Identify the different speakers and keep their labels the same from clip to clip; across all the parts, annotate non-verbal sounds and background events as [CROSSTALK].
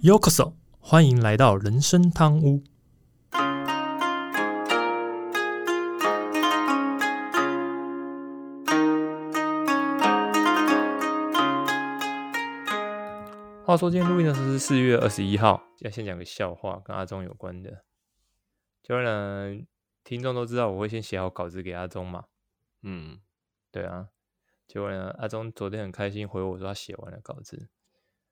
Speaker 1: Yokoso，欢迎来到人生汤屋。话说今天录音的时候是四月二十一号，要先讲个笑话，跟阿忠有关的。就呢，听众都知道我会先写好稿子给阿忠嘛。
Speaker 2: 嗯，
Speaker 1: 对啊。结果呢，阿忠昨天很开心回我说他写完了稿子。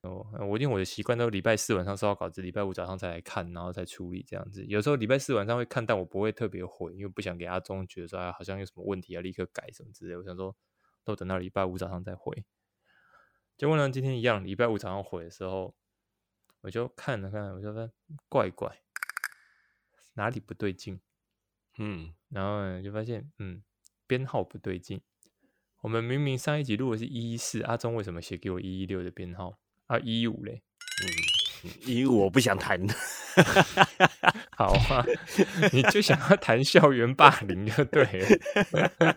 Speaker 1: 哦，我因为我的习惯都礼拜四晚上收到稿子，礼拜五早上才来看，然后再处理这样子。有时候礼拜四晚上会看，但我不会特别回，因为不想给阿忠觉得说好像有什么问题要立刻改什么之类。我想说，都等到礼拜五早上再回。结果呢，今天一样，礼拜五早上回的时候，我就看了看，我就说怪怪，哪里不对劲？
Speaker 2: 嗯，
Speaker 1: 然后呢，就发现嗯，编号不对劲。我们明明上一集录的是一一四，阿忠为什么写给我一一六的编号？啊，一五嘞？
Speaker 2: 嗯，一五我不想谈。[LAUGHS]
Speaker 1: 好啊，你就想要谈校园霸凌就对了，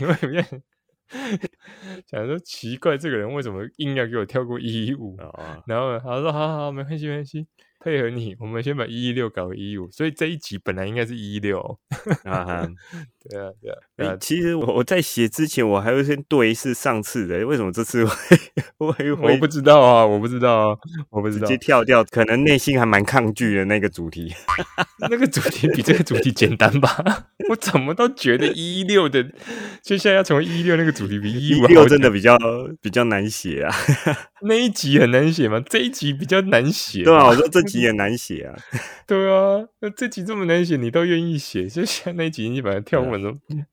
Speaker 1: [LAUGHS] 因为。想说奇怪，这个人为什么硬要给我跳过一一五？然后他说：“好好好，没关系，没关系。”配合你，我们先把一一六搞为一五，所以这一集本来应该是一一六对啊对啊。
Speaker 2: 其实我我在写之前，我还会先对一次上次的，为什么这次会 [LAUGHS]
Speaker 1: 会我不知道啊，我不知道啊，我不知道，
Speaker 2: 直接跳掉，可能内心还蛮抗拒的那个主题，[LAUGHS]
Speaker 1: 那个主题比这个主题简单吧？[LAUGHS] 我怎么都觉得一一六的，就现在要成为一一六那个主题比一五
Speaker 2: 六真的比较比较难写啊。
Speaker 1: 那一集很难写吗？这一集比较难写。
Speaker 2: 对啊，我说这集也难写啊。
Speaker 1: 对啊，那这集这么难写，你都愿意写，就像那一集你把它跳过，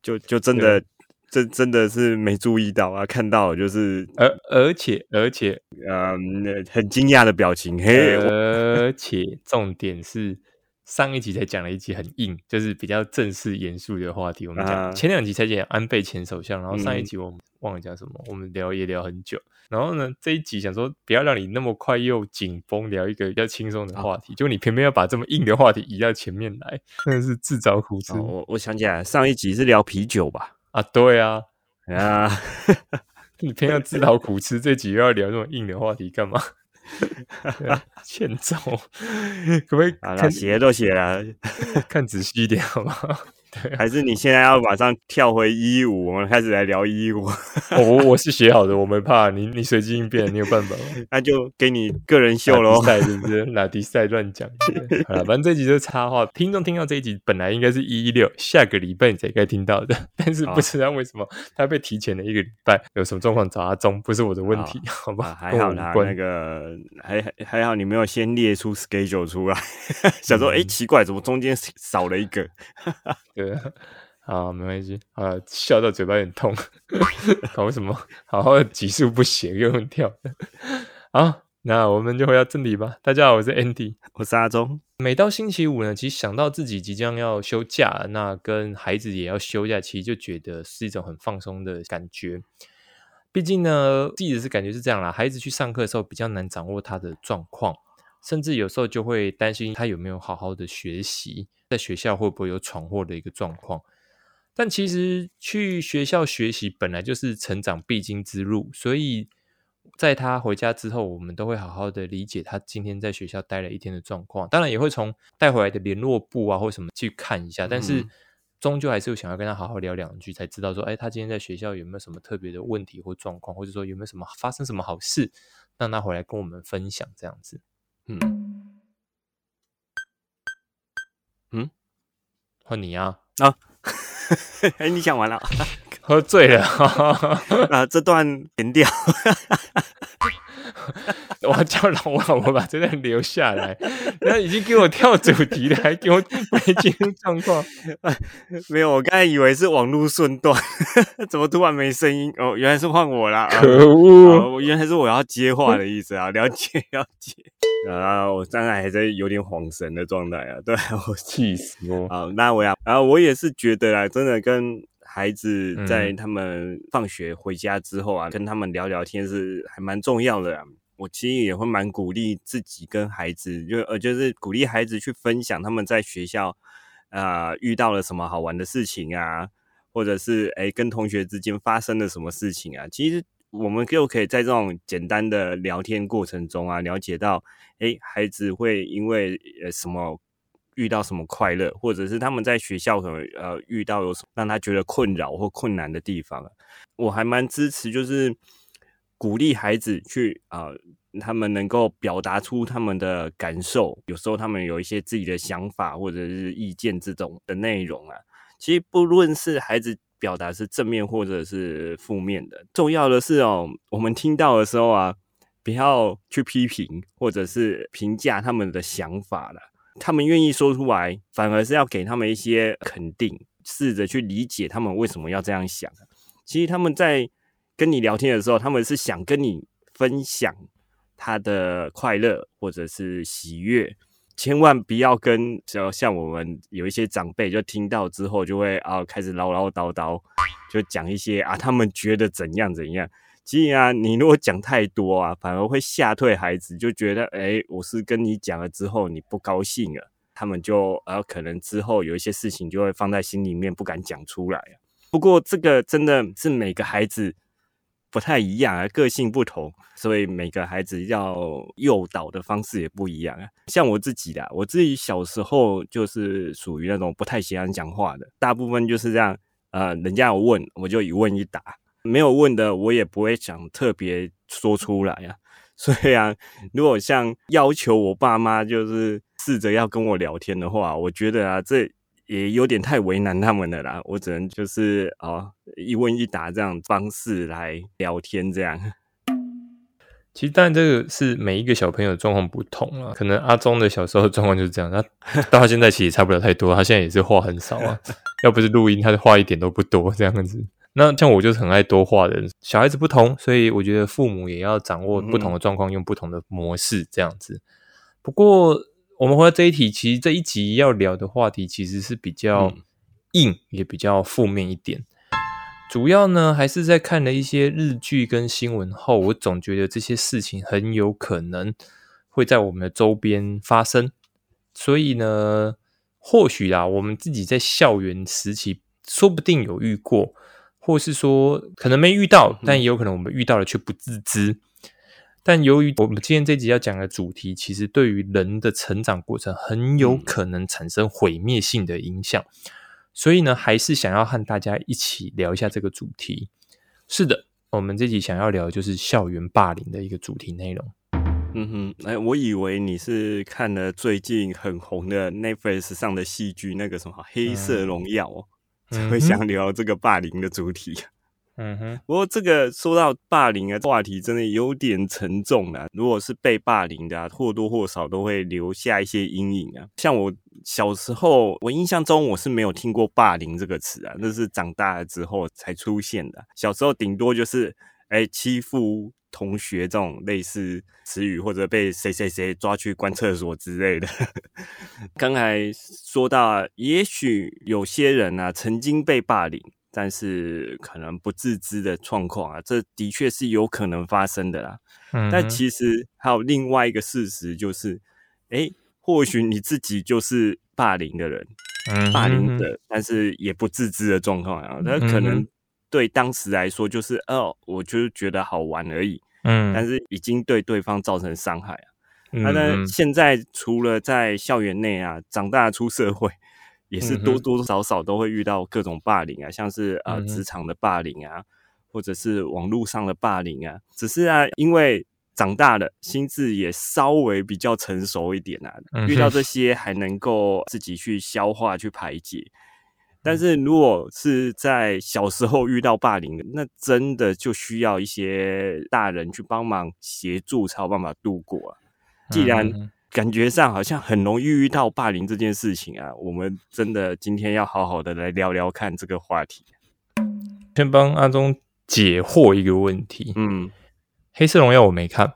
Speaker 2: 就就真的，这真的是没注意到啊，看到就是
Speaker 1: 而而且而且，
Speaker 2: 嗯，很惊讶的表情。嘿，
Speaker 1: 而且重点是上一集才讲了一集很硬，就是比较正式严肃的话题。我们讲前两集才讲安倍前首相，然后上一集我们忘了讲什么，我们聊也聊很久。然后呢，这一集想说不要让你那么快又紧绷，聊一个比较轻松的话题，就你偏偏要把这么硬的话题移到前面来，真的是自找苦吃。
Speaker 2: 我我想起来，上一集是聊啤酒吧？
Speaker 1: 啊，对啊，[LAUGHS]
Speaker 2: 啊，
Speaker 1: 你偏要自讨苦吃，这集又要聊这么硬的话题干嘛？[LAUGHS] 欠揍，[LAUGHS] 可不可以？
Speaker 2: 看写都写了，
Speaker 1: 看仔细一点好吗？
Speaker 2: 还是你现在要马上跳回一五，我们开始来聊一五。
Speaker 1: 我我是写好的，我没怕你，你随机应变，你有办法吗？[LAUGHS]
Speaker 2: 那就给你个人秀喽，
Speaker 1: 赛是不是？[LAUGHS] 拿迪赛乱讲。好了，反正这集就插话。听众听到这一集，本来应该是一一六，下个礼拜你才该听到的，[LAUGHS] 但是不知道为什么他被提前了一个礼拜，有什么状况找阿忠，不是我的问题，好吧？
Speaker 2: 还好啦，那个还还好，你没有先列出 schedule 出来，想说哎奇怪，怎么中间少了一个？
Speaker 1: 对，[LAUGHS] 好，没关系，啊，笑到嘴巴有点痛，[LAUGHS] 搞什么？好好的集数不行，又用跳的。好，那我们就回到正题吧。大家好，我是 Andy，
Speaker 2: 我是阿忠。
Speaker 1: 每到星期五呢，其实想到自己即将要休假，那跟孩子也要休假，其实就觉得是一种很放松的感觉。毕竟呢，自己的是感觉是这样啦，孩子去上课的时候比较难掌握他的状况。甚至有时候就会担心他有没有好好的学习，在学校会不会有闯祸的一个状况。但其实去学校学习本来就是成长必经之路，所以在他回家之后，我们都会好好的理解他今天在学校待了一天的状况。当然也会从带回来的联络簿啊或什么去看一下，但是终究还是想要跟他好好聊两句，才知道说，哎，他今天在学校有没有什么特别的问题或状况，或者说有没有什么发生什么好事，让他回来跟我们分享这样子。嗯，嗯，换你啊
Speaker 2: 啊！[LAUGHS] 哎，你讲完了，[LAUGHS]
Speaker 1: 喝醉了 [LAUGHS]
Speaker 2: 啊！这段剪掉。
Speaker 1: 我要叫老王，我把这段留下来。那已经给我跳主题了，还给我没进入状况。
Speaker 2: 没有，我刚才以为是网络顺断，怎么突然没声音？哦，原来是换我啦！
Speaker 1: 可恶，
Speaker 2: 原来是我要接话的意思啊！了解，了解。啊，我当然还在有点恍神的状态啊。对我 [LAUGHS]
Speaker 1: 气死我！
Speaker 2: 好，那我要，然后我也是觉得啊，真的跟孩子在他们放学回家之后啊，跟他们聊聊天是还蛮重要的。我其实也会蛮鼓励自己跟孩子，就呃，就是鼓励孩子去分享他们在学校啊遇到了什么好玩的事情啊，或者是哎跟同学之间发生了什么事情啊。其实我们就可以在这种简单的聊天过程中啊，了解到，哎，孩子会因为呃什么遇到什么快乐，或者是他们在学校可能呃遇到有什么让他觉得困扰或困难的地方。我还蛮支持，就是鼓励孩子去啊，他们能够表达出他们的感受。有时候他们有一些自己的想法或者是意见这种的内容啊。其实不论是孩子。表达是正面或者是负面的，重要的是哦，我们听到的时候啊，不要去批评或者是评价他们的想法了。他们愿意说出来，反而是要给他们一些肯定，试着去理解他们为什么要这样想。其实他们在跟你聊天的时候，他们是想跟你分享他的快乐或者是喜悦。千万不要跟，就像我们有一些长辈，就听到之后就会啊开始唠唠叨叨，就讲一些啊 [LAUGHS] 他们觉得怎样怎样。其实啊，你如果讲太多啊，反而会吓退孩子，就觉得哎，我是跟你讲了之后你不高兴了，他们就啊可能之后有一些事情就会放在心里面，不敢讲出来不过这个真的是每个孩子。不太一样啊，个性不同，所以每个孩子要诱导的方式也不一样啊。像我自己的，我自己小时候就是属于那种不太喜欢讲话的，大部分就是这样，呃，人家有问我就一问一答，没有问的我也不会想特别说出来啊。[LAUGHS] 所以啊，如果像要求我爸妈就是试着要跟我聊天的话，我觉得啊，这。也有点太为难他们了啦，我只能就是哦一问一答这样方式来聊天这样。[LAUGHS]
Speaker 1: 其实当然这个是每一个小朋友状况不同啊，可能阿忠的小时候状况就是这样，他 [LAUGHS] 到他现在其实差不了太多，他现在也是话很少啊，[LAUGHS] 要不是录音，他的话一点都不多这样子。那像我就是很爱多话的人，小孩子不同，所以我觉得父母也要掌握不同的状况，用不同的模式这样子。不过。我们回到这一题，其实这一集要聊的话题其实是比较硬，也比较负面一点。主要呢，还是在看了一些日剧跟新闻后，我总觉得这些事情很有可能会在我们的周边发生。所以呢，或许啊，我们自己在校园时期，说不定有遇过，或是说可能没遇到，但也有可能我们遇到了却不自知。但由于我们今天这集要讲的主题，其实对于人的成长过程很有可能产生毁灭性的影响，所以呢，还是想要和大家一起聊一下这个主题。是的，我们这集想要聊的就是校园霸凌的一个主题内容。
Speaker 2: 嗯哼，哎，我以为你是看了最近很红的 Netflix 上的戏剧那个什么《黑色荣耀》，才会想聊这个霸凌的主题。嗯哼，不过这个说到霸凌啊，话题真的有点沉重了。如果是被霸凌的，或多或少都会留下一些阴影啊。像我小时候，我印象中我是没有听过“霸凌”这个词啊，那是长大了之后才出现的。小时候顶多就是哎欺负同学这种类似词语，或者被谁谁谁抓去关厕所之类的。[LAUGHS] 刚才说到，也许有些人啊曾经被霸凌。但是可能不自知的状况啊，这的确是有可能发生的啦。嗯但其实还有另外一个事实，就是，哎，或许你自己就是霸凌的人，霸凌的，但是也不自知的状况啊。那可能对当时来说，就是哦，我就是觉得好玩而已。嗯，但是已经对对方造成伤害啊。那呢，现在除了在校园内啊，长大出社会。也是多多少少都会遇到各种霸凌啊，像是呃职场的霸凌啊，或者是网络上的霸凌啊。只是啊，因为长大了，心智也稍微比较成熟一点啊，遇到这些还能够自己去消化、去排解。但是如果是在小时候遇到霸凌，那真的就需要一些大人去帮忙协助，才有办法度过啊。既然感觉上好像很容易遇到霸凌这件事情啊，我们真的今天要好好的来聊聊看这个话题。
Speaker 1: 先帮阿忠解惑一个问题，嗯，黑色荣耀我没看，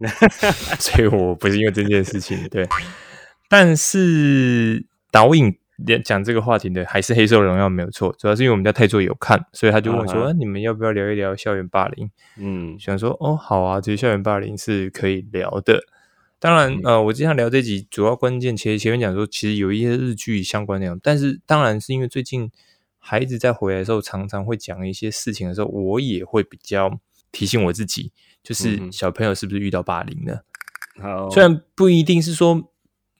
Speaker 1: [LAUGHS] 所以我不是因为这件事情对。但是导演讲这个话题的还是黑色荣耀没有错，主要是因为我们家泰座有看，所以他就问说：“你们要不要聊一聊校园霸凌？”嗯，想说哦，好啊，其实校园霸凌是可以聊的。当然，呃，我经常聊这集主要关键，其实前面讲说，其实有一些日剧相关内容，但是当然是因为最近孩子在回来的时候，常常会讲一些事情的时候，我也会比较提醒我自己，就是小朋友是不是遇到霸凌了？
Speaker 2: 好，
Speaker 1: 虽然不一定是说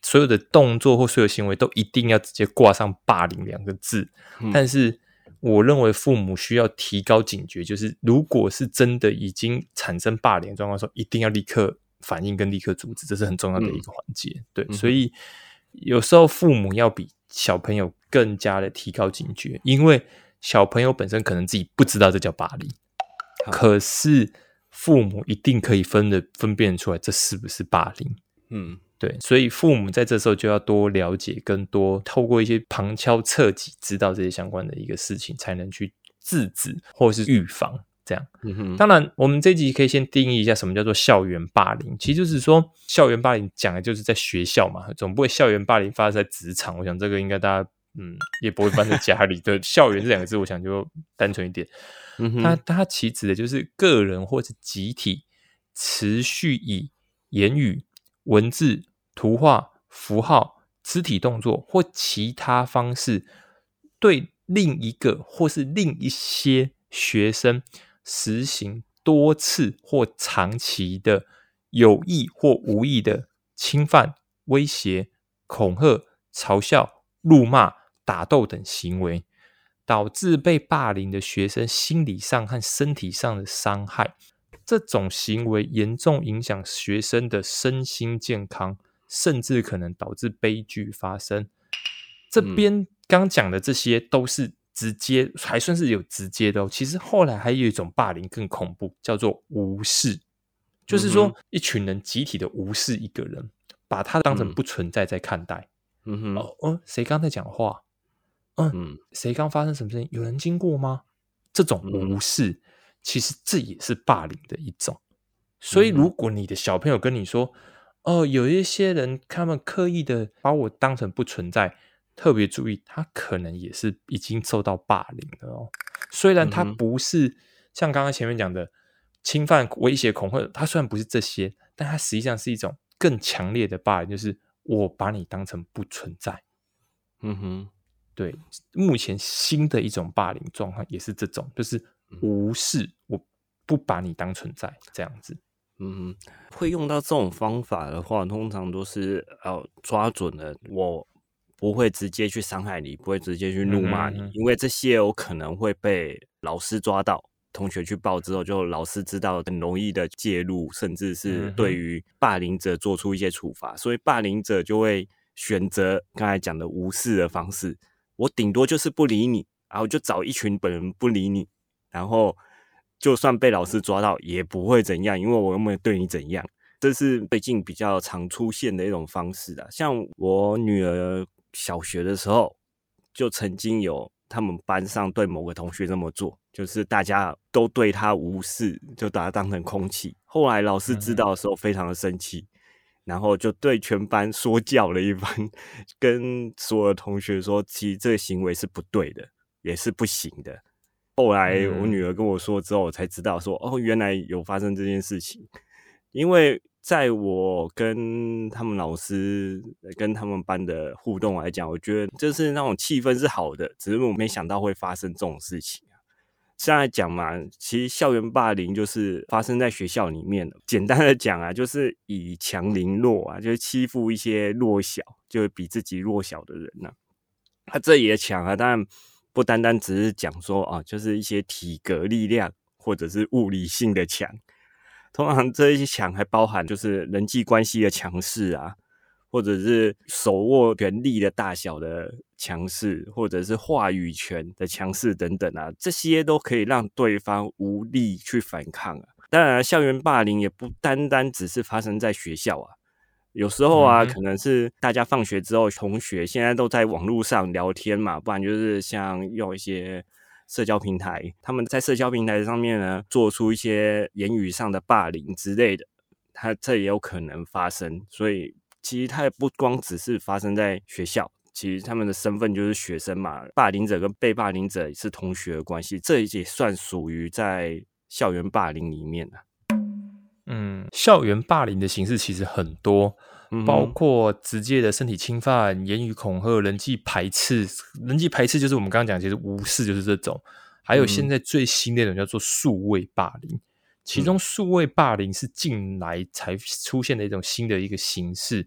Speaker 1: 所有的动作或所有行为都一定要直接挂上“霸凌”两个字，但是我认为父母需要提高警觉，就是如果是真的已经产生霸凌状况时候，一定要立刻反应跟立刻阻止，这是很重要的一个环节。对，所以有时候父母要比小朋友更加的提高警觉，因为小朋友本身可能自己不知道这叫霸凌，可是。父母一定可以分的分辨出来，这是不是霸凌？
Speaker 2: 嗯，
Speaker 1: 对，所以父母在这时候就要多了解，更多透过一些旁敲侧击，知道这些相关的一个事情，才能去制止或者是预防。这样。当然，我们这集可以先定义一下什么叫做校园霸凌。其实就是说，校园霸凌讲的就是在学校嘛，总不会校园霸凌发生在职场。我想这个应该大家嗯也不会发生在家里。对，[LAUGHS] 校园这两个字，我想就单纯一点。它它其指的就是个人或是集体持续以言语、文字、图画、符号、肢体动作或其他方式，对另一个或是另一些学生实行多次或长期的有意或无意的侵犯、威胁、恐吓、嘲笑、辱骂、打斗等行为。导致被霸凌的学生心理上和身体上的伤害，这种行为严重影响学生的身心健康，甚至可能导致悲剧发生。这边刚讲的这些都是直接，还算是有直接的。其实后来还有一种霸凌更恐怖，叫做无视，就是说一群人集体的无视一个人，把他当成不存在在看待。
Speaker 2: 嗯哼，
Speaker 1: 哦，谁刚才讲话？嗯，谁刚发生什么事情？有人经过吗？这种无视，其实这也是霸凌的一种。所以，如果你的小朋友跟你说：“哦，有一些人他们刻意的把我当成不存在，特别注意，他可能也是已经受到霸凌了哦。虽然他不是像刚刚前面讲的侵犯、威胁、恐吓，他虽然不是这些，但他实际上是一种更强烈的霸凌，就是我把你当成不存在。”
Speaker 2: 嗯哼。
Speaker 1: 对，目前新的一种霸凌状况也是这种，就是无视，我不把你当存在这样子。
Speaker 2: 嗯，会用到这种方法的话，通常都是要抓准了，我不会直接去伤害你，不会直接去怒骂你，因为这些有可能会被老师抓到，同学去报之后，就老师知道，很容易的介入，甚至是对于霸凌者做出一些处罚，所以霸凌者就会选择刚才讲的无视的方式。我顶多就是不理你，然后就找一群本人不理你，然后就算被老师抓到也不会怎样，因为我又没有对你怎样。这是最近比较常出现的一种方式啊。像我女儿小学的时候，就曾经有他们班上对某个同学这么做，就是大家都对他无视，就把他当成空气。后来老师知道的时候，非常的生气。然后就对全班说教了一番，跟所有同学说，其实这个行为是不对的，也是不行的。后来我女儿跟我说之后，我才知道说，哦，原来有发生这件事情。因为在我跟他们老师、跟他们班的互动来讲，我觉得就是那种气氛是好的，只是我没想到会发生这种事情。现在讲嘛，其实校园霸凌就是发生在学校里面的。简单的讲啊，就是以强凌弱啊，就是欺负一些弱小，就是比自己弱小的人呐。他这也强啊，当然不单单只是讲说啊，就是一些体格力量或者是物理性的强。通常这一些强还包含就是人际关系的强势啊。或者是手握权力的大小的强势，或者是话语权的强势等等啊，这些都可以让对方无力去反抗啊。当然，校园霸凌也不单单只是发生在学校啊，有时候啊，可能是大家放学之后，同学现在都在网络上聊天嘛，不然就是像用一些社交平台，他们在社交平台上面呢，做出一些言语上的霸凌之类的，它这也有可能发生，所以。其实它也不光只是发生在学校，其实他们的身份就是学生嘛。霸凌者跟被霸凌者是同学的关系，这也算属于在校园霸凌里面的。
Speaker 1: 嗯，校园霸凌的形式其实很多，包括直接的身体侵犯、言语恐吓、人际排斥。人际排斥就是我们刚刚讲，其实无视就是这种。还有现在最新那种叫做数位霸凌，其中数位霸凌是近来才出现的一种新的一个形式。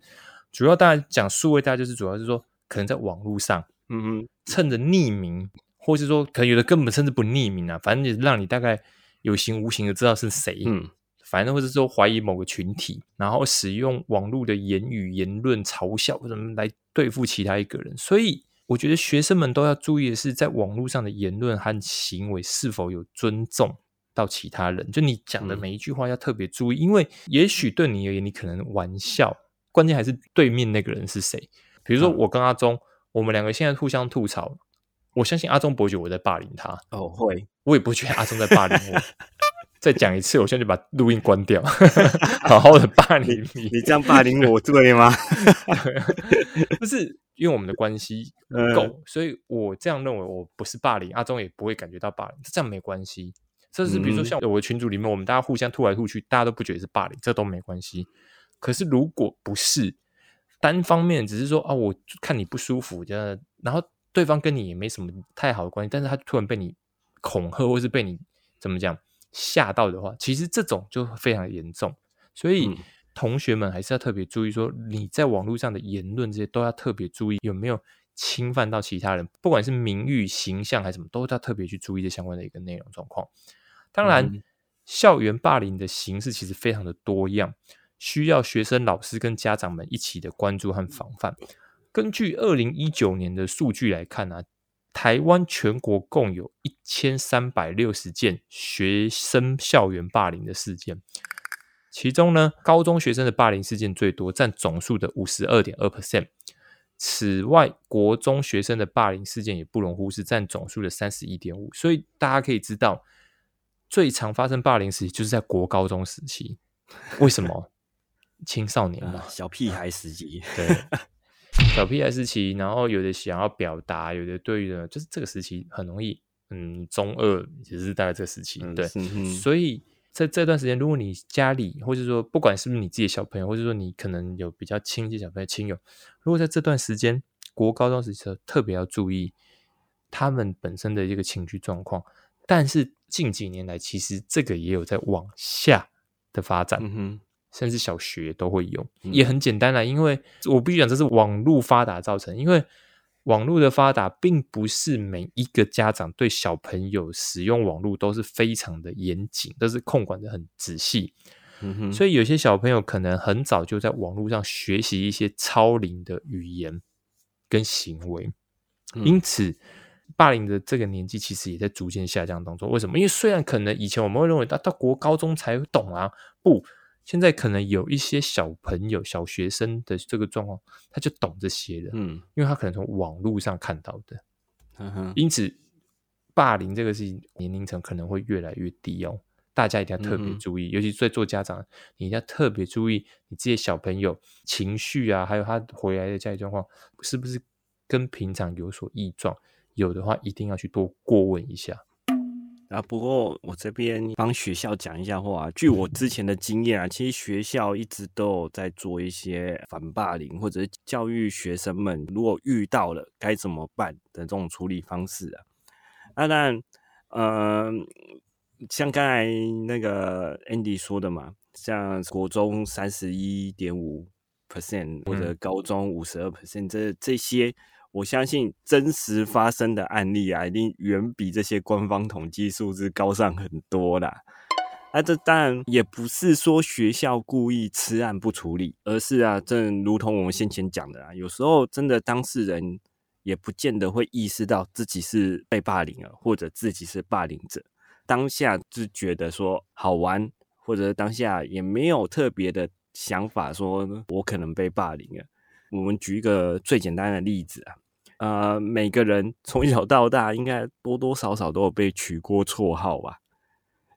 Speaker 1: 主要大家讲数位，大家就是主要是说，可能在网络上，
Speaker 2: 嗯嗯，
Speaker 1: 趁着匿名，或是说可能有的根本甚至不匿名啊，反正就是让你大概有形无形的知道是谁。
Speaker 2: 嗯，
Speaker 1: 反正或者说怀疑某个群体，然后使用网络的言语、言论嘲笑或者什么来对付其他一个人。所以我觉得学生们都要注意的是，在网络上的言论和行为是否有尊重到其他人。就你讲的每一句话要特别注意，因为也许对你而言，你可能玩笑，关键还是对面那个人是谁。比如说我跟阿忠，我们两个现在互相吐槽，我相信阿忠不会觉得我在霸凌他，
Speaker 2: 哦，会，
Speaker 1: 我也不会觉得阿忠在霸凌我。[LAUGHS] 再讲一次，我现在就把录音关掉，[LAUGHS] 好好的霸凌你。
Speaker 2: 你这样霸凌我对吗？[LAUGHS]
Speaker 1: 不是因为我们的关系够，所以我这样认为，我不是霸凌阿忠，也不会感觉到霸凌，这样没关系。这是比如说像我的群组里面，我们大家互相吐来吐去，大家都不觉得是霸凌，这都没关系。可是如果不是单方面，只是说啊，我看你不舒服，这样，然后对方跟你也没什么太好的关系，但是他突然被你恐吓，或是被你怎么讲？吓到的话，其实这种就非常严重，所以同学们还是要特别注意，说你在网络上的言论这些都要特别注意有没有侵犯到其他人，不管是名誉、形象还是什么，都要特别去注意这相关的一个内容状况。当然，校园霸凌的形式其实非常的多样，需要学生、老师跟家长们一起的关注和防范。根据二零一九年的数据来看呢。台湾全国共有一千三百六十件学生校园霸凌的事件，其中呢，高中学生的霸凌事件最多，占总数的五十二点二 percent。此外，国中学生的霸凌事件也不容忽视，占总数的三十一点五。所以大家可以知道，最常发生霸凌时期就是在国高中时期。为什么？[LAUGHS] 青少年嘛，
Speaker 2: 小屁孩时期。
Speaker 1: 对。小屁孩时期，然后有的想要表达，有的对的，就是这个时期很容易，嗯，中二也是大概这个时期，对，所以在这段时间，如果你家里或者说不管是不是你自己的小朋友，或者说你可能有比较亲近小朋友亲友，如果在这段时间国高中时期特别要注意他们本身的一个情绪状况，但是近几年来，其实这个也有在往下的发展。甚至小学都会用，也很简单啦。因为我必须讲，这是网络发达造成。因为网络的发达，并不是每一个家长对小朋友使用网络都是非常的严谨，都是控管的很仔细。所以有些小朋友可能很早就在网络上学习一些超龄的语言跟行为，因此霸凌的这个年纪其实也在逐渐下降当中。为什么？因为虽然可能以前我们会认为到到国高中才懂啊，不。现在可能有一些小朋友、小学生的这个状况，他就懂这些的，嗯，因为他可能从网络上看到的，因此霸凌这个事情年龄层可能会越来越低哦，大家一定要特别注意，尤其在做家长，你一定要特别注意你这些小朋友情绪啊，还有他回来的家里状况是不是跟平常有所异状，有的话一定要去多过问一下。
Speaker 2: 啊，不过我这边帮学校讲一下话。据我之前的经验啊，其实学校一直都有在做一些反霸凌，或者是教育学生们如果遇到了该怎么办的这种处理方式啊。那当然，呃，像刚才那个 Andy 说的嘛，像国中三十一点五 percent 或者高中五十二 percent，这这些。我相信真实发生的案例啊，一定远比这些官方统计数字高上很多啦。那这当然也不是说学校故意吃案不处理，而是啊，正如同我们先前讲的啊，有时候真的当事人也不见得会意识到自己是被霸凌了，或者自己是霸凌者，当下就觉得说好玩，或者当下也没有特别的想法，说我可能被霸凌了。我们举一个最简单的例子啊，呃，每个人从小到大应该多多少少都有被取过绰号吧？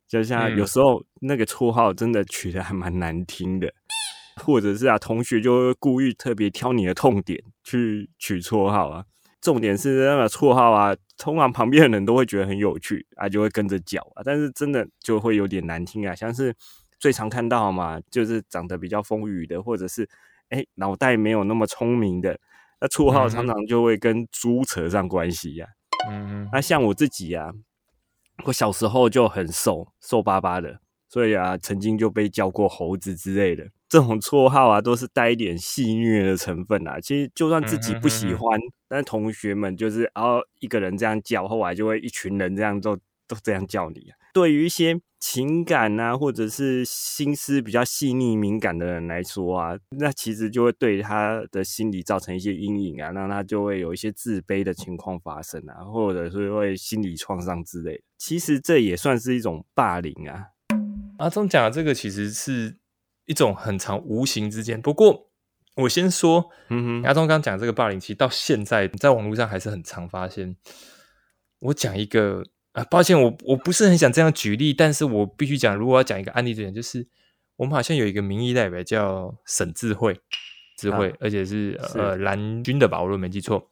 Speaker 2: 就像有时候那个绰号真的取的还蛮难听的，或者是啊，同学就会故意特别挑你的痛点去取绰号啊。重点是那个绰号啊，通常旁边的人都会觉得很有趣啊，就会跟着叫啊。但是真的就会有点难听啊，像是最常看到嘛，就是长得比较风雨的，或者是。哎，脑袋没有那么聪明的，那绰号常常就会跟猪扯上关系呀。嗯，那像我自己呀，我小时候就很瘦，瘦巴巴的，所以啊，曾经就被叫过猴子之类的。这种绰号啊，都是带一点戏谑的成分啊。其实就算自己不喜欢，但同学们就是然哦一个人这样叫，后来就会一群人这样都都这样叫你啊。对于一些情感啊，或者是心思比较细腻敏感的人来说啊，那其实就会对他的心理造成一些阴影啊，让他就会有一些自卑的情况发生啊，或者是会心理创伤之类的。其实这也算是一种霸凌啊。
Speaker 1: 阿忠讲的这个其实是。一种很长无形之间，不过我先说，嗯哼，阿忠刚讲这个霸凌，其实到现在在网络上还是很常发现。我讲一个啊，抱歉，我我不是很想这样举例，但是我必须讲，如果要讲一个案例，这点就是我们好像有一个民意代表叫沈智慧，智慧，而且是呃蓝军的吧，我如果没记错，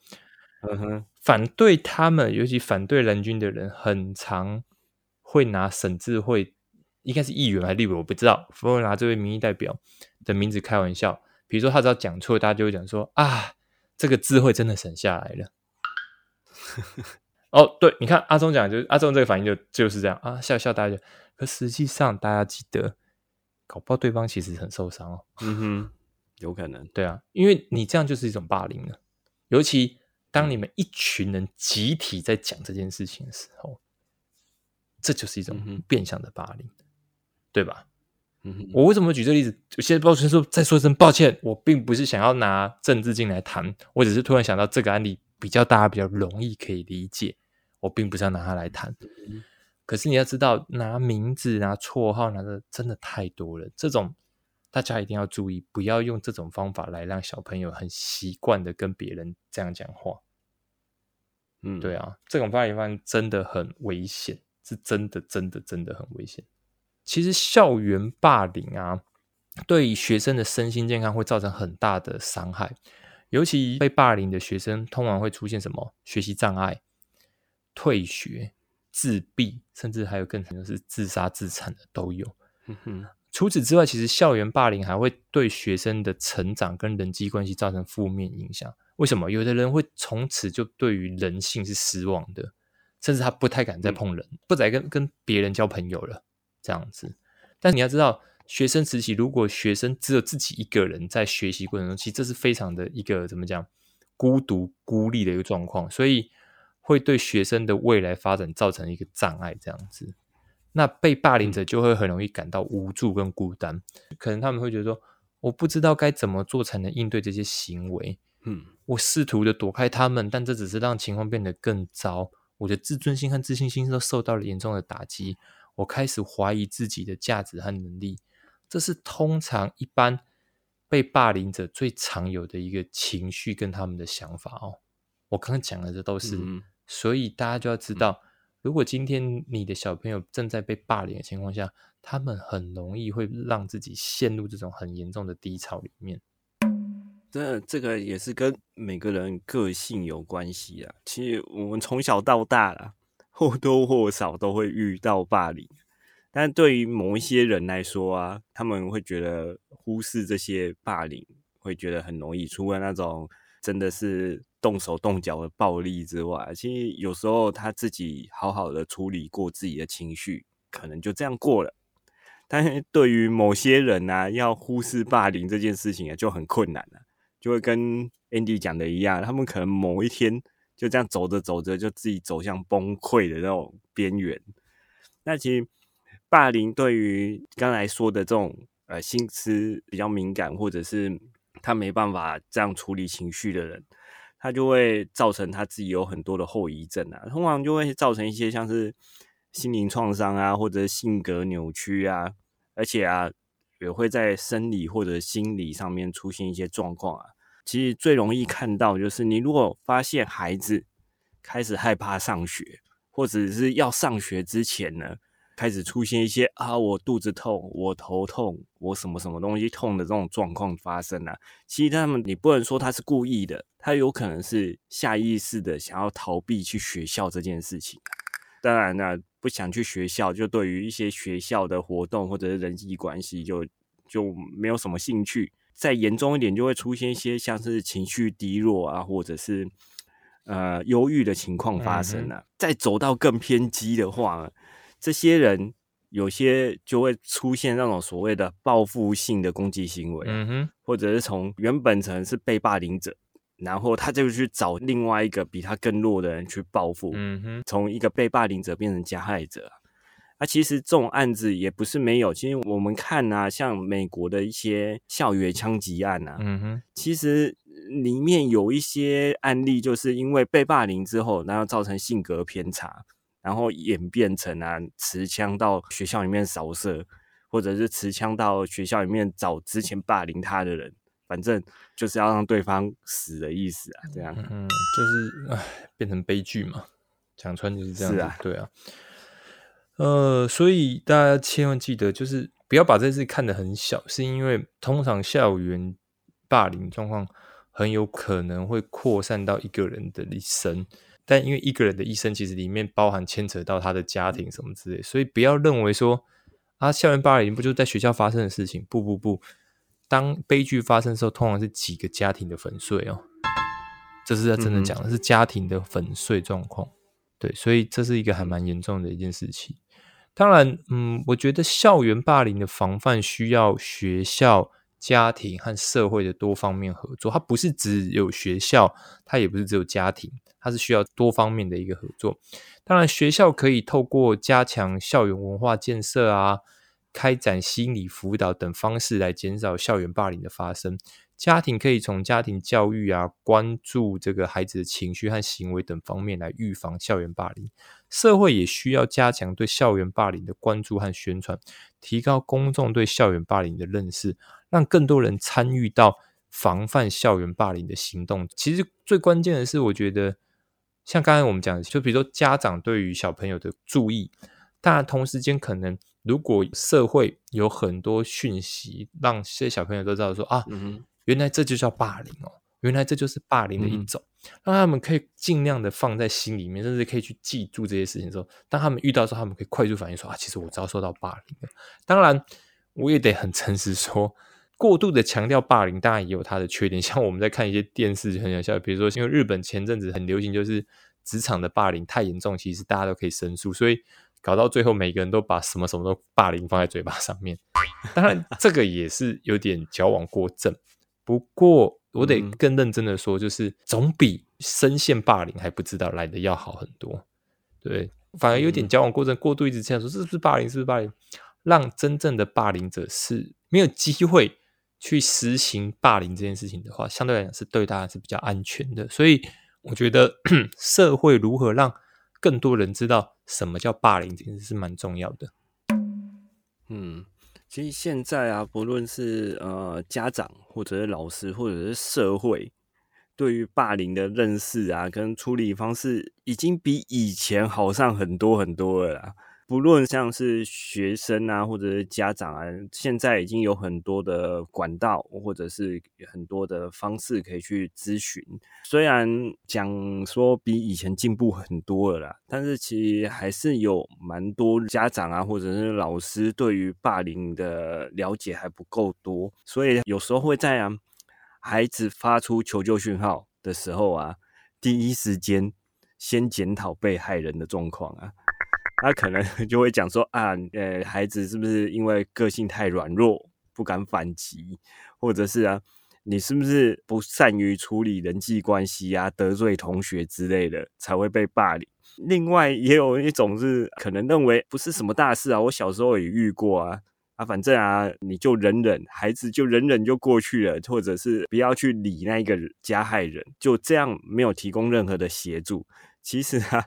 Speaker 1: 嗯哼，反对他们，尤其反对蓝军的人，很常会拿沈智慧。应该是议员还是立委，我不知道。不会拿这位民意代表的名字开玩笑。比如说他只要讲错，大家就会讲说啊，这个智慧真的省下来了。[LAUGHS] 哦，对，你看阿忠讲，就是阿忠这个反应就就是这样啊，笑笑大家。可实际上，大家记得，搞不好对方其实很受伤哦。
Speaker 2: 嗯哼，有可能。
Speaker 1: 对啊，因为你这样就是一种霸凌了。尤其当你们一群人集体在讲这件事情的时候，这就是一种变相的霸凌。对吧？嗯，我为什么举这个例子？现在抱歉说，再说一声抱歉，我并不是想要拿政治进来谈，我只是突然想到这个案例比较大家比较容易可以理解，我并不是要拿它来谈。可是你要知道，拿名字、拿绰号拿的真的太多了，这种大家一定要注意，不要用这种方法来让小朋友很习惯的跟别人这样讲话。嗯，对啊，这种发言方真的很危险，是真的，真的，真的很危险。其实校园霸凌啊，对学生的身心健康会造成很大的伤害。尤其被霸凌的学生，通常会出现什么学习障碍、退学、自闭，甚至还有更可能是自杀自残的都有。除此之外，其实校园霸凌还会对学生的成长跟人际关系造成负面影响。为什么？有的人会从此就对于人性是失望的，甚至他不太敢再碰人，不再跟跟别人交朋友了。这样子，但你要知道，学生时期如果学生只有自己一个人在学习过程中，其实这是非常的一个怎么讲，孤独孤立的一个状况，所以会对学生的未来发展造成一个障碍。这样子，那被霸凌者就会很容易感到无助跟孤单，可能他们会觉得说，我不知道该怎么做才能应对这些行为。嗯，我试图的躲开他们，但这只是让情况变得更糟，我的自尊心和自信心都受到了严重的打击。我开始怀疑自己的价值和能力，这是通常一般被霸凌者最常有的一个情绪跟他们的想法哦。我刚刚讲的这都是，所以大家就要知道，如果今天你的小朋友正在被霸凌的情况下，他们很容易会让自己陷入这种很严重的低潮里面。
Speaker 2: 这这个也是跟每个人个性有关系啊。其实我们从小到大啦。或多或少都会遇到霸凌，但对于某一些人来说啊，他们会觉得忽视这些霸凌，会觉得很容易。除了那种真的是动手动脚的暴力之外，其实有时候他自己好好的处理过自己的情绪，可能就这样过了。但是对于某些人呢，要忽视霸凌这件事情啊，就很困难了。就会跟 Andy 讲的一样，他们可能某一天。就这样走着走着，就自己走向崩溃的那种边缘。那其实霸凌对于刚才说的这种呃心思比较敏感，或者是他没办法这样处理情绪的人，他就会造成他自己有很多的后遗症啊。通常就会造成一些像是心灵创伤啊，或者性格扭曲啊，而且啊也会在生理或者心理上面出现一些状况啊。其实最容易看到就是，你如果发现孩子开始害怕上学，或者是要上学之前呢，开始出现一些啊，我肚子痛，我头痛，我什么什么东西痛的这种状况发生啊。其实他们你不能说他是故意的，他有可能是下意识的想要逃避去学校这件事情。当然呢，不想去学校，就对于一些学校的活动或者是人际关系，就就没有什么兴趣。再严重一点，就会出现一些像是情绪低落啊，或者是呃忧郁的情况发生了。再走到更偏激的话，这些人有些就会出现那种所谓的报复性的攻击行为，
Speaker 1: 嗯哼，
Speaker 2: 或者是从原本可能是被霸凌者，然后他就去找另外一个比他更弱的人去报复，
Speaker 1: 嗯哼，
Speaker 2: 从一个被霸凌者变成加害者。啊，其实这种案子也不是没有，其实我们看啊，像美国的一些校园枪击案啊，
Speaker 1: 嗯哼，
Speaker 2: 其实里面有一些案例，就是因为被霸凌之后，然后造成性格偏差。然后演变成啊，持枪到学校里面扫射，或者是持枪到学校里面找之前霸凌他的人，反正就是要让对方死的意思啊，这样，
Speaker 1: 嗯，就是唉，变成悲剧嘛，讲穿就是这样子，对啊，呃，所以大家千万记得，就是不要把这事看得很小，是因为通常校园霸凌状况很有可能会扩散到一个人的一生。但因为一个人的一生，其实里面包含牵扯到他的家庭什么之类，所以不要认为说啊，校园霸凌不就在学校发生的事情？不不不，当悲剧发生的时候，通常是几个家庭的粉碎哦。这是要真的讲的是家庭的粉碎状况。对，所以这是一个还蛮严重的一件事情。当然，嗯，我觉得校园霸凌的防范需要学校、家庭和社会的多方面合作。它不是只有学校，它也不是只有家庭。它是需要多方面的一个合作，当然学校可以透过加强校园文化建设啊，开展心理辅导等方式来减少校园霸凌的发生。家庭可以从家庭教育啊，关注这个孩子的情绪和行为等方面来预防校园霸凌。社会也需要加强对校园霸凌的关注和宣传，提高公众对校园霸凌的认识，让更多人参与到防范校园霸凌的行动。其实最关键的是，我觉得。像刚才我们讲的，就比如说家长对于小朋友的注意，当然同时间可能如果社会有很多讯息，让这些小朋友都知道说啊，原来这就叫霸凌哦，原来这就是霸凌的一种，让他们可以尽量的放在心里面，甚至可以去记住这些事情的时候，当他们遇到时候，他们可以快速反应说啊，其实我遭受到霸凌了。当然，我也得很诚实说。过度的强调霸凌，当然也有它的缺点。[LAUGHS] 像我们在看一些电视很有效，比如说因为日本前阵子很流行，就是职场的霸凌太严重，其实大家都可以申诉，所以搞到最后每个人都把什么什么都霸凌放在嘴巴上面。当然，[LAUGHS] 这个也是有点矫枉过正。不过我得更认真的说，就是总比深陷霸凌还不知道来的要好很多。对，反而有点矫枉过正，过度一直这样说，是不是霸凌？是不是霸凌？让真正的霸凌者是没有机会。去实行霸凌这件事情的话，相对来讲是对大家是比较安全的。所以我觉得 [CLEARS THROAT] 社会如何让更多人知道什么叫霸凌这件事是蛮重要的。
Speaker 2: 嗯，其实现在啊，不论是呃家长或者是老师或者是社会，对于霸凌的认识啊跟处理方式，已经比以前好上很多很多了啦。不论像是学生啊，或者是家长啊，现在已经有很多的管道，或者是很多的方式可以去咨询。虽然讲说比以前进步很多了啦，但是其实还是有蛮多家长啊，或者是老师对于霸凌的了解还不够多，所以有时候会在啊孩子发出求救讯号的时候啊，第一时间先检讨被害人的状况啊。他可能 [LAUGHS] 就会讲说啊，呃，孩子是不是因为个性太软弱，不敢反击，或者是啊，你是不是不善于处理人际关系啊，得罪同学之类的，才会被霸凌？另外也有一种是可能认为不是什么大事啊，我小时候也遇过啊，啊，反正啊，你就忍忍，孩子就忍忍就过去了，或者是不要去理那个加害人，就这样没有提供任何的协助。其实啊，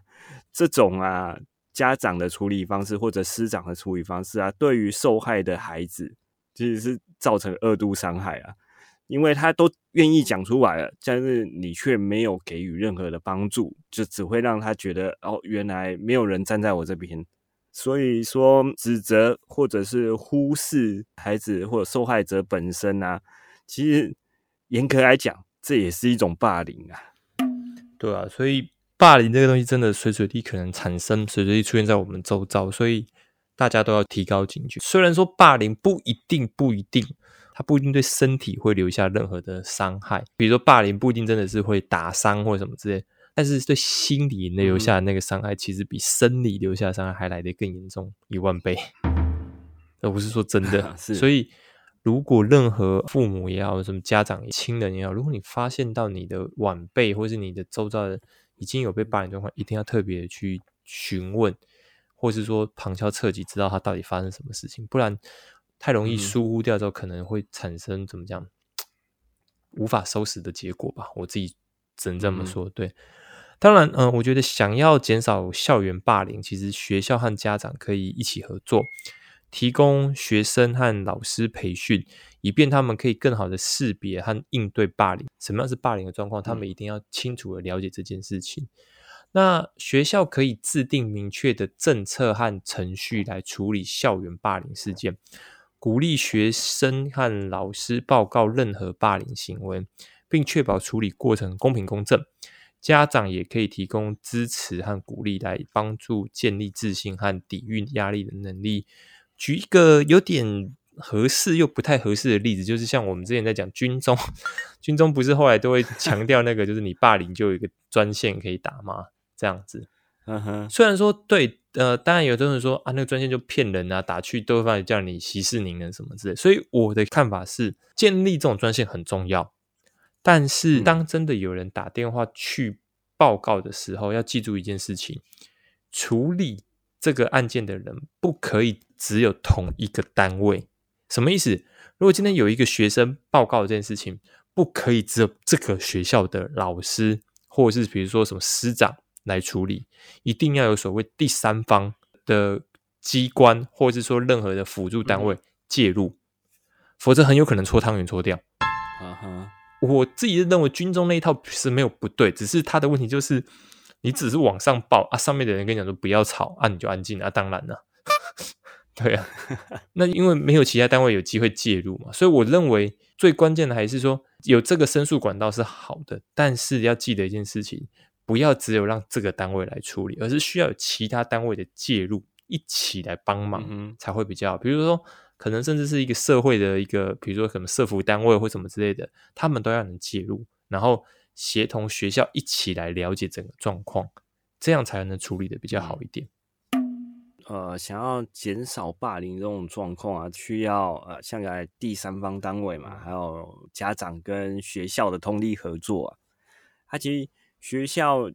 Speaker 2: 这种啊。家长的处理方式或者师长的处理方式啊，对于受害的孩子其实是造成二度伤害啊，因为他都愿意讲出来了，但是你却没有给予任何的帮助，就只会让他觉得哦，原来没有人站在我这边。所以说，指责或者是忽视孩子或者受害者本身啊，其实严格来讲，这也是一种霸凌啊。
Speaker 1: 对啊，所以。霸凌这个东西真的随随地可能产生，随随地出现在我们周遭，所以大家都要提高警觉。虽然说霸凌不一定不一定，它不一定对身体会留下任何的伤害，比如说霸凌不一定真的是会打伤或者什么之类，但是对心理留下那个伤害，其实比生理留下伤害还来得更严重一万倍。[LAUGHS] 而不是说真的。[LAUGHS] 所以，如果任何父母也好，什么家长、亲人也好，如果你发现到你的晚辈或是你的周遭的已经有被霸凌状况，一定要特别去询问，或是说旁敲侧击，知道他到底发生什么事情，不然太容易疏忽掉之后，可能会产生怎么讲 [TSK] 无法收拾的结果吧。我自己只能这么说。对，当然，嗯、我觉得想要减少校园霸凌，其实学校和家长可以一起合作，提供学生和老师培训，以便他们可以更好的识别和应对霸凌。什么样是霸凌的状况，他们一定要清楚的了解这件事情。那学校可以制定明确的政策和程序来处理校园霸凌事件，鼓励学生和老师报告任何霸凌行为，并确保处理过程公平公正。家长也可以提供支持和鼓励，来帮助建立自信和抵御压力的能力。举一个有点合适又不太合适的例子，就是像我们之前在讲军中，[LAUGHS] 军中不是后来都会强调那个，就是你霸凌就有一个专线可以打吗？这样子。
Speaker 2: 嗯哼，
Speaker 1: 虽然说对，呃，当然有的人说啊，那个专线就骗人啊，打去都会叫你息事宁人什么之类。所以我的看法是，建立这种专线很重要，但是当真的有人打电话去报告的时候，要记住一件事情：处理这个案件的人不可以只有同一个单位。什么意思？如果今天有一个学生报告这件事情，不可以只有这个学校的老师，或者是比如说什么师长来处理，一定要有所谓第三方的机关，或者是说任何的辅助单位介入，否则很有可能搓汤圆搓掉。
Speaker 2: 啊哈，
Speaker 1: 我自己认为军中那一套是没有不对，只是他的问题就是你只是往上报啊，上面的人跟你讲说不要吵啊，你就安静啊，当然了，对啊，[LAUGHS] 那因为没有其他单位有机会介入嘛，所以我认为最关键的还是说有这个申诉管道是好的，但是要记得一件事情，不要只有让这个单位来处理，而是需要有其他单位的介入，一起来帮忙、
Speaker 2: 嗯
Speaker 1: 才会比较好。比如说，可能甚至是一个社会的一个，比如说什么社服单位或什么之类的，他们都要能介入，然后协同学校一起来了解整个状况，这样才能处理的比较好一点。
Speaker 2: 呃，想要减少霸凌这种状况啊，需要呃，像来第三方单位嘛，还有家长跟学校的通力合作啊。他其实学校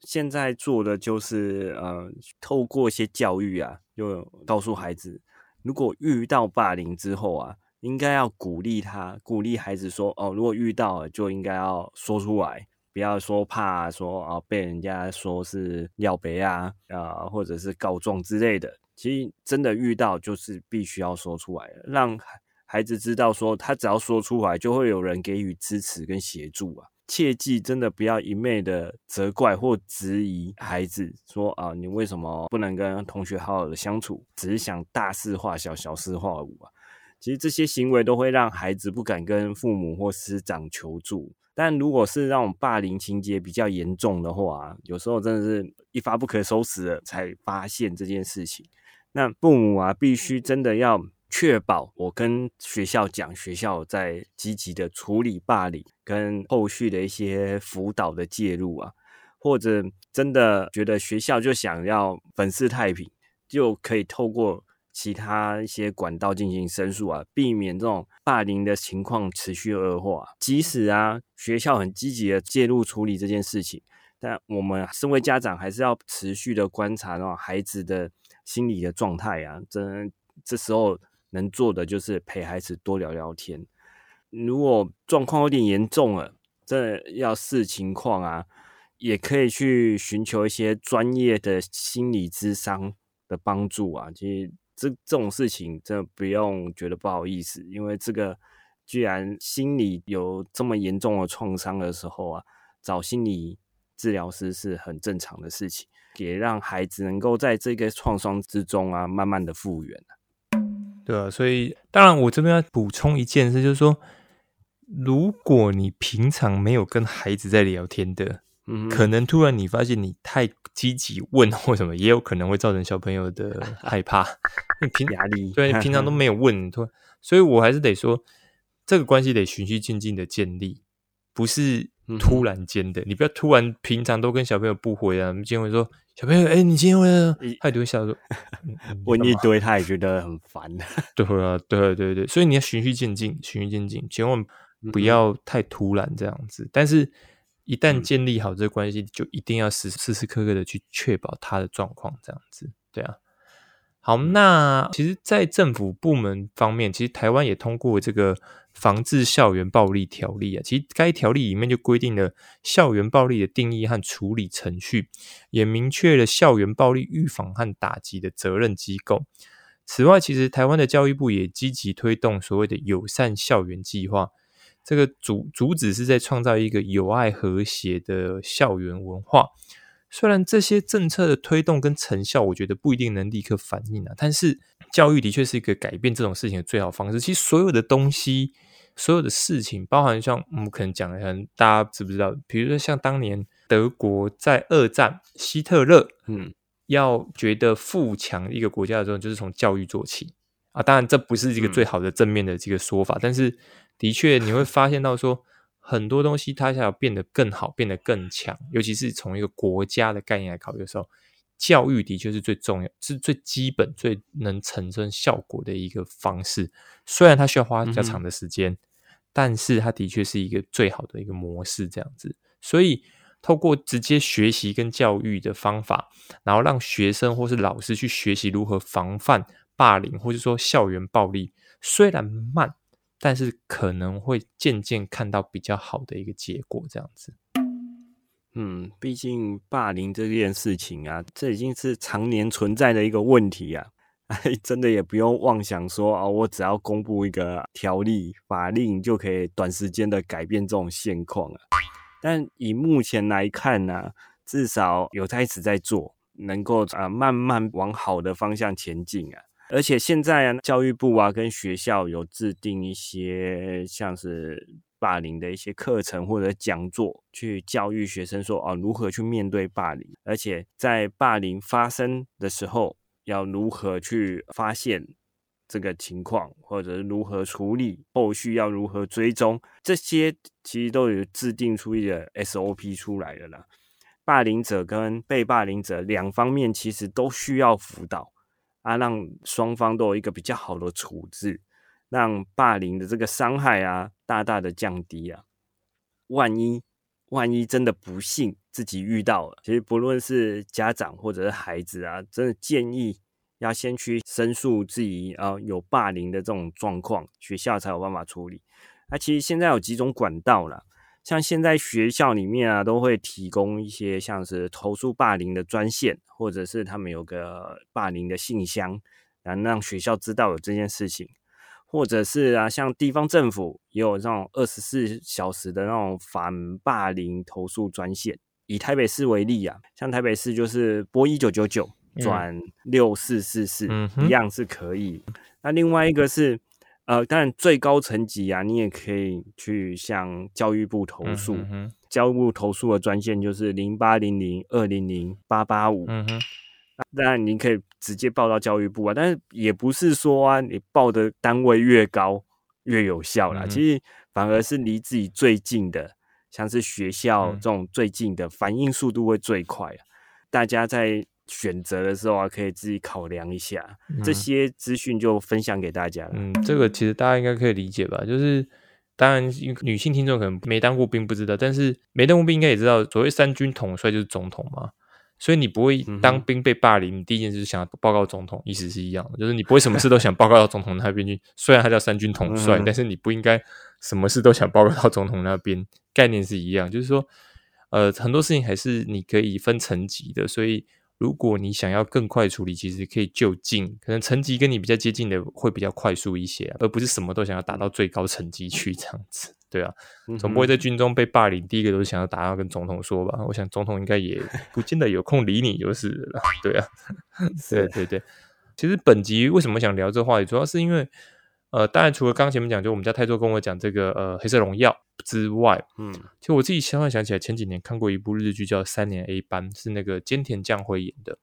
Speaker 2: 现在做的就是呃，透过一些教育啊，就告诉孩子，如果遇到霸凌之后啊，应该要鼓励他，鼓励孩子说，哦，如果遇到了就应该要说出来，不要说怕说啊被人家说是尿别啊啊，或者是告状之类的。其实真的遇到就是必须要说出来，让孩孩子知道说，他只要说出来，就会有人给予支持跟协助啊。切记真的不要一昧的责怪或质疑孩子，说啊你为什么不能跟同学好好的相处，只是想大事化小，小事化无啊。其实这些行为都会让孩子不敢跟父母或师长求助。但如果是那种霸凌情节比较严重的话，有时候真的是一发不可收拾了才发现这件事情。那父母啊，必须真的要确保我跟学校讲，学校在积极的处理霸凌跟后续的一些辅导的介入啊，或者真的觉得学校就想要粉饰太平，就可以透过其他一些管道进行申诉啊，避免这种霸凌的情况持续恶化。即使啊，学校很积极的介入处理这件事情，但我们身为家长还是要持续的观察孩子的心理的状态啊。这这时候能做的就是陪孩子多聊聊天。如果状况有点严重了，这要视情况啊，也可以去寻求一些专业的心理咨商的帮助啊。其实这这种事情真的不用觉得不好意思，因为这个居然心理有这么严重的创伤的时候啊，找心理治疗师是很正常的事情，也让孩子能够在这个创伤之中啊，慢慢的复原
Speaker 1: 对啊，所以当然我这边要补充一件事，就是说，如果你平常没有跟孩子在聊天的，
Speaker 2: 嗯，
Speaker 1: 可能突然你发现你太积极问或什么，也有可能会造成小朋友的 [LAUGHS] 害怕。你平
Speaker 2: 压力
Speaker 1: 对你平常都没有 [LAUGHS] 问，突然，所以我还是得说，这个关系得循序渐进的建立。不是突然间的。你不要突然平常都跟小朋友不回啊，今天会说小朋友，哎，你今天回来了，他就会笑说 [LAUGHS]
Speaker 2: 问一堆，他也觉得很烦。
Speaker 1: 对啊，对对对，所以你要循序渐进，循序渐进，千万不要太突然这样子。但是，一旦建立好这个关系，就一定要时时时刻刻的去确保他的状况这样子。对啊。好，那其实，在政府部门方面，其实台湾也通过这个防治校园暴力条例啊。其实该条例里面就规定了校园暴力的定义和处理程序，也明确了校园暴力预防和打击的责任机构。此外，其实台湾的教育部也积极推动所谓的友善校园计划，这个主主旨是在创造一个友爱和谐的校园文化。虽然这些政策的推动跟成效，我觉得不一定能立刻反映啊，但是教育的确是一个改变这种事情的最好方式。其实所有的东西，所有的事情，包含像我们可能讲的，很大家知不知道？比如说像当年德国在二战，希特勒，嗯，要觉得富强一个国家的时候，就是从教育做起啊。当然，这不是一个最好的正面的这个说法，但是的确你会发现到说。很多东西它想要变得更好，变得更强，尤其是从一个国家的概念来考虑的时候，教育的确是最重要，是最基本、最能产生效果的一个方式。虽然它需要花比较长的时间，但是它的确是一个最好的一个模式。这样子，所以透过直接学习跟教育的方法，然后让学生或是老师去学习如何防范霸凌，或者说校园暴力，虽然慢。但是可能会渐渐看到比较好的一个结果，这样子。
Speaker 2: 嗯，毕竟霸凌这件事情啊，这已经是常年存在的一个问题啊。[LAUGHS] 哎，真的也不用妄想说啊，我只要公布一个条例法令就可以短时间的改变这种现况啊。但以目前来看呢，至少有开始在做，能够啊慢慢往好的方向前进啊。而且现在啊，教育部啊跟学校有制定一些像是霸凌的一些课程或者讲座，去教育学生说啊如何去面对霸凌，而且在霸凌发生的时候要如何去发现这个情况，或者是如何处理，后续要如何追踪，这些其实都有制定出一个 SOP 出来的啦。霸凌者跟被霸凌者两方面其实都需要辅导。啊，让双方都有一个比较好的处置，让霸凌的这个伤害啊，大大的降低啊。万一万一真的不幸自己遇到了，其实不论是家长或者是孩子啊，真的建议要先去申诉自己啊有霸凌的这种状况，学校才有办法处理。那其实现在有几种管道了。像现在学校里面啊，都会提供一些像是投诉霸凌的专线，或者是他们有个霸凌的信箱，然后让学校知道有这件事情，或者是啊，像地方政府也有这种二十四小时的那种反霸凌投诉专线。以台北市为例啊，像台北市就是拨一九九九转六四四四，一样是可以。那另外一个是。呃，当然最高层级啊，你也可以去向教育部投诉。教育部投诉的专线就是零八零零二零零八八五。嗯哼，当然你可以直接报到教育部啊，但是也不是说啊，你报的单位越高越有效啦。其实反而是离自己最近的，像是学校这种最近的，反应速度会最快啊。大家在。选择的时候啊，可以自己考量一下这些资讯，就分享给大家了。
Speaker 1: 嗯，这个其实大家应该可以理解吧？就是当然，女性听众可能没当过兵不知道，但是没当过兵应该也知道，所谓三军统帅就是总统嘛。所以你不会当兵被霸凌，你第一件事想要报告总统，意思是一样的，就是你不会什么事都想报告到总统那边去。虽然他叫三军统帅，但是你不应该什么事都想报告到总统那边，概念是一样。就是说，呃，很多事情还是你可以分层级的，所以。如果你想要更快处理，其实可以就近，可能层级跟你比较接近的会比较快速一些，而不是什么都想要打到最高层级去这样子，对啊，总不会在军中被霸凌，第一个都是想要打到跟总统说吧？我想总统应该也 [LAUGHS] 不见得有空理你就是了，对啊，[LAUGHS] 对对对。其实本集为什么想聊这个话题，主要是因为。呃，当然，除了刚前面讲，就我们家泰多跟我讲这个呃黑色荣耀之外，嗯，其实我自己突然想起来，前几年看过一部日剧叫《三年 A 班》，是那个菅田将晖演的。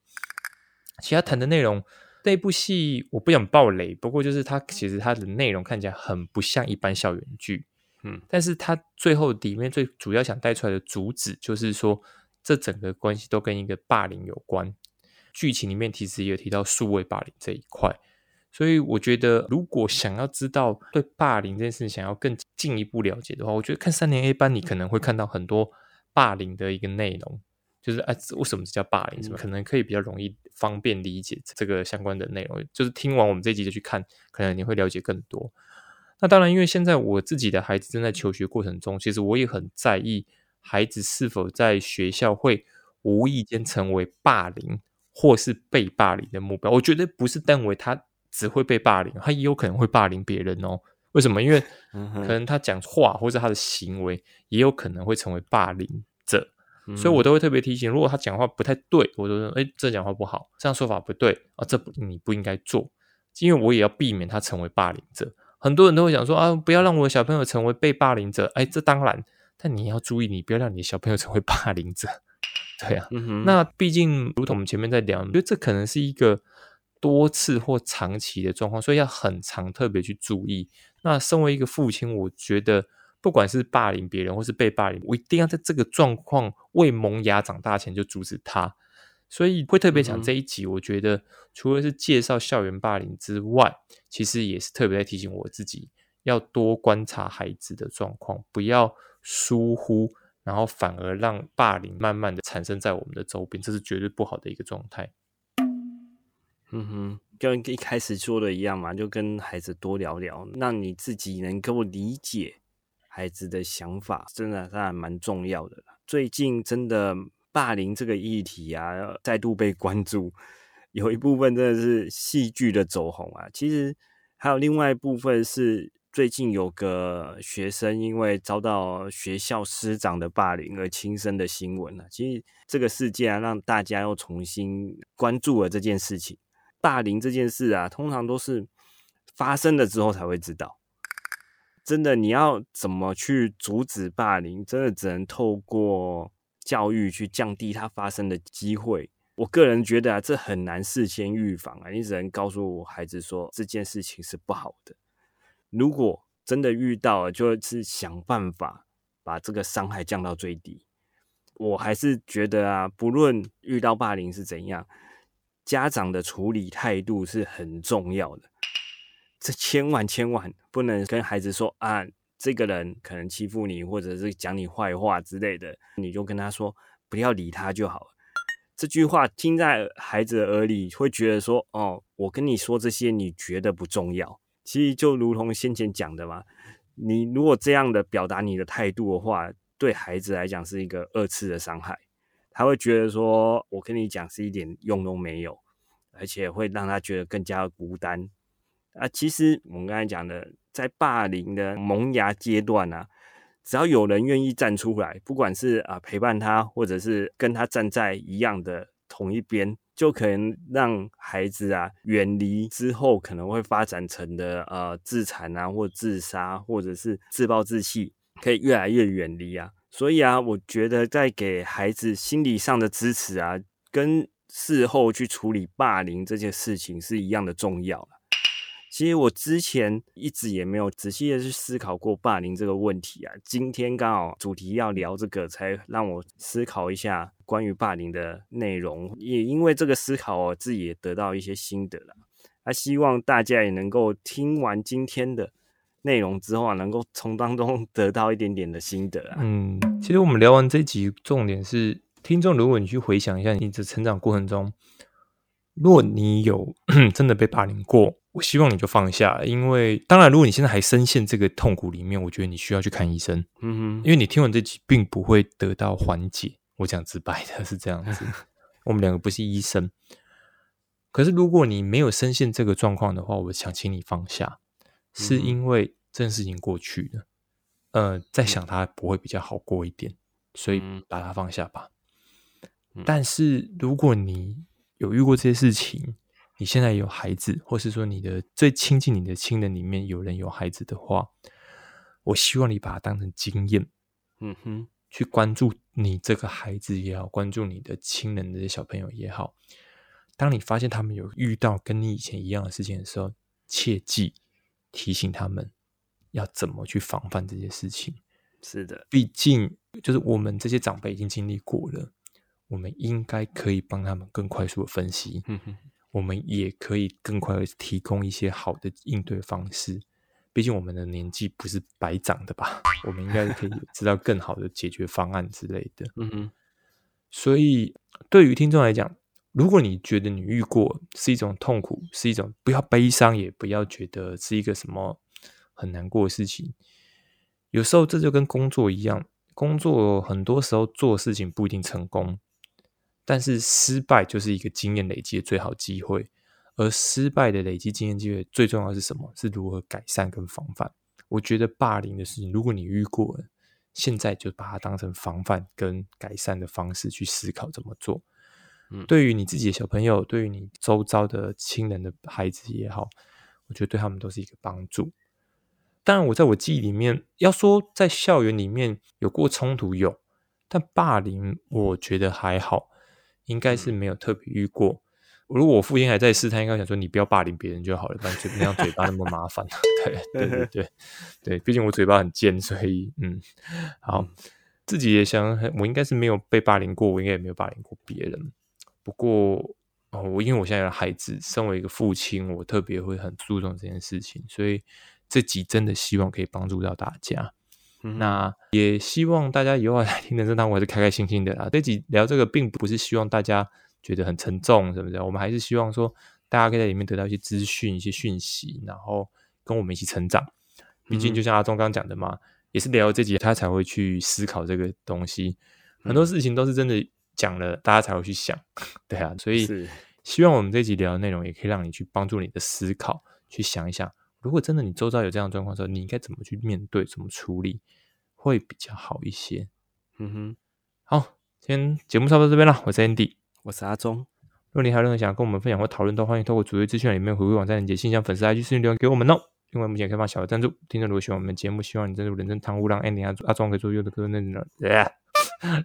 Speaker 1: 其他谈的内容，那部戏我不想爆雷，不过就是它其实它的内容看起来很不像一般校园剧，嗯，但是它最后里面最主要想带出来的主旨，就是说这整个关系都跟一个霸凌有关。剧情里面其实也有提到数位霸凌这一块，所以我觉得如果想要知道对霸凌这件事情想要更进一步了解的话，我觉得看三年 A 班，你可能会看到很多霸凌的一个内容，就是哎，为什么这叫霸凌？什么可能可以比较容易方便理解这个相关的内容。就是听完我们这集就去看，可能你会了解更多。那当然，因为现在我自己的孩子正在求学过程中，其实我也很在意孩子是否在学校会无意间成为霸凌或是被霸凌的目标。我觉得不是认为他只会被霸凌，他也有可能会霸凌别人哦。为什么？因为 [LAUGHS] 可能他讲话或者他的行为也有可能会成为霸凌者，所以我都会特别提醒，如果他讲话不太对，我都说：“哎，这讲话不好，这样说法不对啊，这你不应该做。”因为我也要避免他成为霸凌者。很多人都会想说啊，不要让我的小朋友成为被霸凌者。哎，这当然，但你要注意，你不要让你的小朋友成为霸凌者。[LAUGHS] 对啊，那毕竟，如同我们前面在聊，我觉得这可能是一个多次或长期的状况，所以要很常特别去注意。那身为一个父亲，我觉得不管是霸凌别人或是被霸凌，我一定要在这个状况未萌芽长大前就阻止他。所以会特别讲这一集，我觉得除了是介绍校园霸凌之外，其实也是特别在提醒我自己，要多观察孩子的状况，不要疏忽，然后反而让霸凌慢慢的产生在我们的周边，这是绝对不好的一个状态。
Speaker 2: 嗯哼，跟一开始说的一样嘛，就跟孩子多聊聊，让你自己能够理解孩子的想法，真的还蛮重要的。最近真的。霸凌这个议题啊，再度被关注，有一部分真的是戏剧的走红啊。其实还有另外一部分是最近有个学生因为遭到学校师长的霸凌而轻生的新闻啊。其实这个事件啊，让大家又重新关注了这件事情。霸凌这件事啊，通常都是发生了之后才会知道。真的，你要怎么去阻止霸凌？真的只能透过。教育去降低它发生的机会，我个人觉得啊，这很难事先预防啊。你只能告诉孩子说这件事情是不好的。如果真的遇到了，就是想办法把这个伤害降到最低。我还是觉得啊，不论遇到霸凌是怎样，家长的处理态度是很重要的。这千万千万不能跟孩子说啊。这个人可能欺负你，或者是讲你坏话之类的，你就跟他说不要理他就好了。这句话听在孩子耳里，会觉得说：“哦，我跟你说这些，你觉得不重要。”其实就如同先前讲的嘛，你如果这样的表达你的态度的话，对孩子来讲是一个二次的伤害。他会觉得说：“我跟你讲是一点用都没有，而且会让他觉得更加孤单。”啊，其实我们刚才讲的。在霸凌的萌芽阶段啊，只要有人愿意站出来，不管是啊陪伴他，或者是跟他站在一样的同一边，就可能让孩子啊远离之后可能会发展成的呃自残啊，或自杀，或者是自暴自弃，可以越来越远离啊。所以啊，我觉得在给孩子心理上的支持啊，跟事后去处理霸凌这件事情是一样的重要其实我之前一直也没有仔细的去思考过霸凌这个问题啊。今天刚好主题要聊这个，才让我思考一下关于霸凌的内容。也因为这个思考，我自己也得到一些心得了。那希望大家也能够听完今天的内容之后啊，能够从当中 [LAUGHS] 得到一点点的心得啊。
Speaker 1: 嗯，其实我们聊完这集，重点是听众，如果你去回想一下你的成长过程中，如果你有 [CLEARS THROAT] 真的被霸凌过。我希望你就放下，因为当然，如果你现在还深陷这个痛苦里面，我觉得你需要去看医生。嗯哼，因为你听完这集并不会得到缓解。我讲直白的是这样子，[LAUGHS] 我们两个不是医生。可是如果你没有深陷这个状况的话，我想请你放下，是因为这件事情过去了。呃，在想他不会比较好过一点，所以把它放下吧。但是如果你有遇过这些事情，你现在有孩子，或是说你的最亲近你的亲人里面有人有孩子的话，我希望你把它当成经验，嗯哼，去关注你这个孩子也好，关注你的亲人的小朋友也好。当你发现他们有遇到跟你以前一样的事情的时候，切记提醒他们，要怎么去防范这些事情。
Speaker 2: 是的，
Speaker 1: 毕竟就是我们这些长辈已经经历过了，我们应该可以帮他们更快速的分析，嗯我们也可以更快的提供一些好的应对方式。毕竟我们的年纪不是白长的吧？我们应该可以 [LAUGHS] 知道更好的解决方案之类的。嗯哼。所以对于听众来讲，如果你觉得你遇过是一种痛苦，是一种不要悲伤，也不要觉得是一个什么很难过的事情。有时候这就跟工作一样，工作很多时候做事情不一定成功，但是失败就是一个经验累积的最好机会。而失败的累积经验机会最重要是什么？是如何改善跟防范。我觉得霸凌的事情，如果你遇过了，现在就把它当成防范跟改善的方式去思考怎么做。嗯，对于你自己的小朋友，对于你周遭的亲人的孩子也好，我觉得对他们都是一个帮助。当然，我在我记忆里面要说，在校园里面有过冲突有，但霸凌我觉得还好，应该是没有特别遇过。如果我父亲还在世，他应该想说：“你不要霸凌别人就好了，不然那样嘴巴那么麻烦。[LAUGHS] ”对对对对对，毕竟我嘴巴很尖，所以嗯，好，自己也想，我应该是没有被霸凌过，我应该也没有霸凌过别人。不过哦，我因为我现在有孩子，身为一个父亲，我特别会很注重这件事情，所以这集真的希望可以帮助到大家。那也希望大家以后来听的这堂，我还是开开心心的啦。这集聊这个，并不是希望大家。觉得很沉重，是不是？我们还是希望说，大家可以在里面得到一些资讯、一些讯息，然后跟我们一起成长。毕竟，就像阿忠刚讲的嘛，也是聊这集，他才会去思考这个东西。很多事情都是真的讲了，大家才会去想，[LAUGHS] 对啊。所以，希望我们这集聊的内容，也可以让你去帮助你的思考，去想一想，如果真的你周遭有这样的状况时候，你应该怎么去面对、怎么处理，会比较好一些。嗯哼，好，今天节目差不多这边了，我是 Andy。
Speaker 2: 我是阿忠。
Speaker 1: 如果你还有任何想跟我们分享或讨论，都欢迎透过主页资讯里面回馈网站连接信箱、粉丝 IG 私信留言给我们哦。另外，目前开放小额赞助，听众如果喜欢我们节目，希望你赞助人生堂屋，让 Andy 阿阿忠可以做优质更多内容，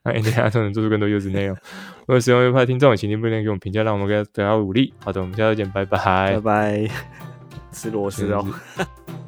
Speaker 1: 让 Andy 阿忠能做出更多优质内容。如果使用优派听众，请您不吝给我们评价，让我们给大家鼓励。好的，我们下次见，拜拜，
Speaker 2: 拜拜。[LAUGHS] 吃螺丝哦。[LAUGHS]